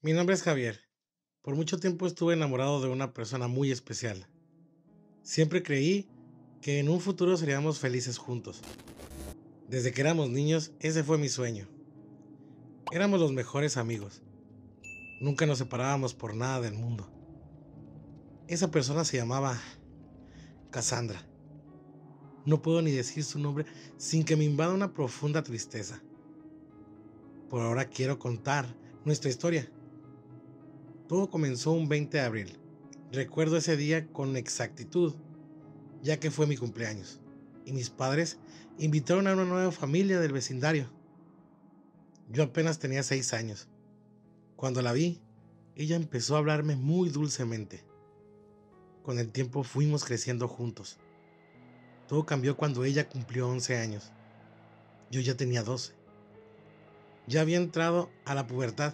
Mi nombre es Javier. Por mucho tiempo estuve enamorado de una persona muy especial. Siempre creí que en un futuro seríamos felices juntos. Desde que éramos niños, ese fue mi sueño. Éramos los mejores amigos. Nunca nos separábamos por nada del mundo. Esa persona se llamaba Cassandra. No puedo ni decir su nombre sin que me invada una profunda tristeza. Por ahora quiero contar nuestra historia. Todo comenzó un 20 de abril. Recuerdo ese día con exactitud, ya que fue mi cumpleaños, y mis padres invitaron a una nueva familia del vecindario. Yo apenas tenía seis años. Cuando la vi, ella empezó a hablarme muy dulcemente. Con el tiempo fuimos creciendo juntos. Todo cambió cuando ella cumplió 11 años. Yo ya tenía 12. Ya había entrado a la pubertad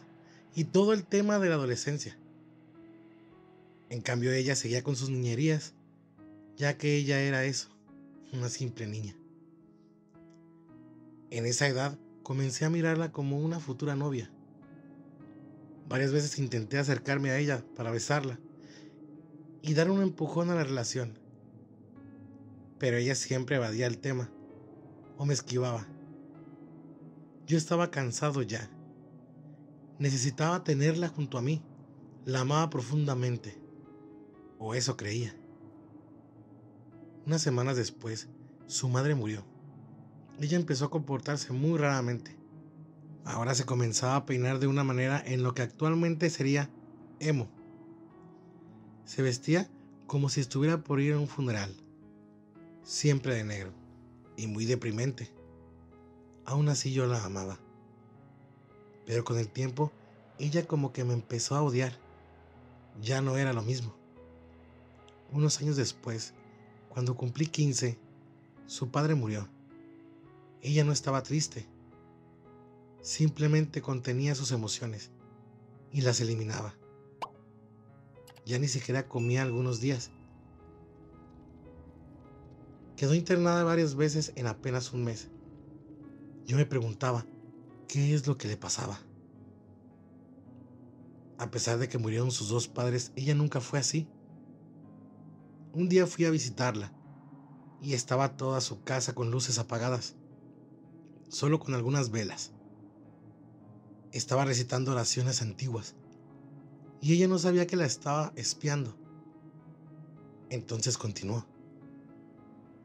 y todo el tema de la adolescencia. En cambio ella seguía con sus niñerías, ya que ella era eso, una simple niña. En esa edad comencé a mirarla como una futura novia. Varias veces intenté acercarme a ella para besarla y dar un empujón a la relación pero ella siempre evadía el tema o me esquivaba. Yo estaba cansado ya. Necesitaba tenerla junto a mí. La amaba profundamente. O eso creía. Unas semanas después, su madre murió. Ella empezó a comportarse muy raramente. Ahora se comenzaba a peinar de una manera en lo que actualmente sería emo. Se vestía como si estuviera por ir a un funeral siempre de negro y muy deprimente. Aún así yo la amaba. Pero con el tiempo, ella como que me empezó a odiar. Ya no era lo mismo. Unos años después, cuando cumplí 15, su padre murió. Ella no estaba triste. Simplemente contenía sus emociones y las eliminaba. Ya ni siquiera comía algunos días Quedó internada varias veces en apenas un mes. Yo me preguntaba, ¿qué es lo que le pasaba? A pesar de que murieron sus dos padres, ella nunca fue así. Un día fui a visitarla y estaba toda su casa con luces apagadas, solo con algunas velas. Estaba recitando oraciones antiguas y ella no sabía que la estaba espiando. Entonces continuó.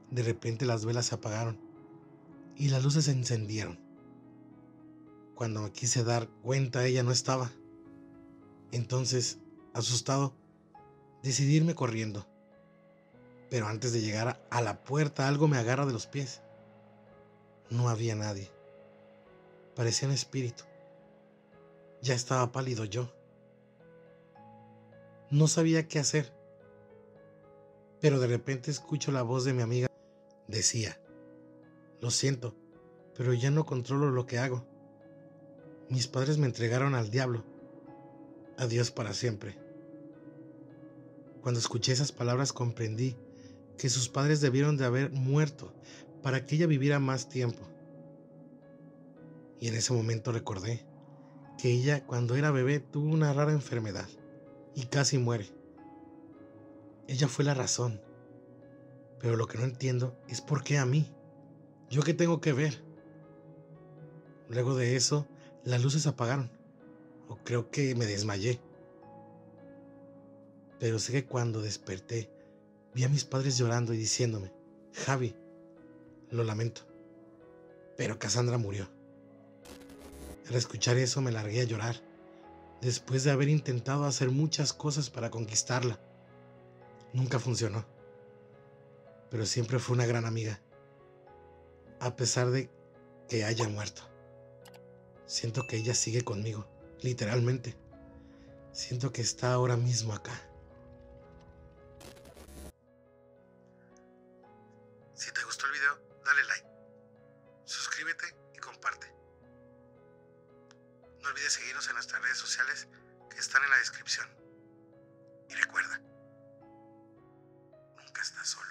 De repente las velas se apagaron y las luces se encendieron. Cuando me quise dar cuenta ella no estaba. Entonces, asustado, decidí irme corriendo. Pero antes de llegar a la puerta algo me agarra de los pies. No había nadie. Parecía un espíritu. Ya estaba pálido yo. No sabía qué hacer. Pero de repente escucho la voz de mi amiga Decía, lo siento, pero ya no controlo lo que hago. Mis padres me entregaron al diablo. Adiós para siempre. Cuando escuché esas palabras comprendí que sus padres debieron de haber muerto para que ella viviera más tiempo. Y en ese momento recordé que ella cuando era bebé tuvo una rara enfermedad y casi muere. Ella fue la razón pero lo que no entiendo es por qué a mí. ¿Yo qué tengo que ver? Luego de eso, las luces apagaron. O creo que me desmayé. Pero sé que cuando desperté, vi a mis padres llorando y diciéndome, Javi, lo lamento. Pero Cassandra murió. Al escuchar eso me largué a llorar, después de haber intentado hacer muchas cosas para conquistarla. Nunca funcionó pero siempre fue una gran amiga, a pesar de que haya muerto. Siento que ella sigue conmigo, literalmente. Siento que está ahora mismo acá. Si te gustó el video, dale like, suscríbete y comparte. No olvides seguirnos en nuestras redes sociales que están en la descripción. Y recuerda, nunca estás solo.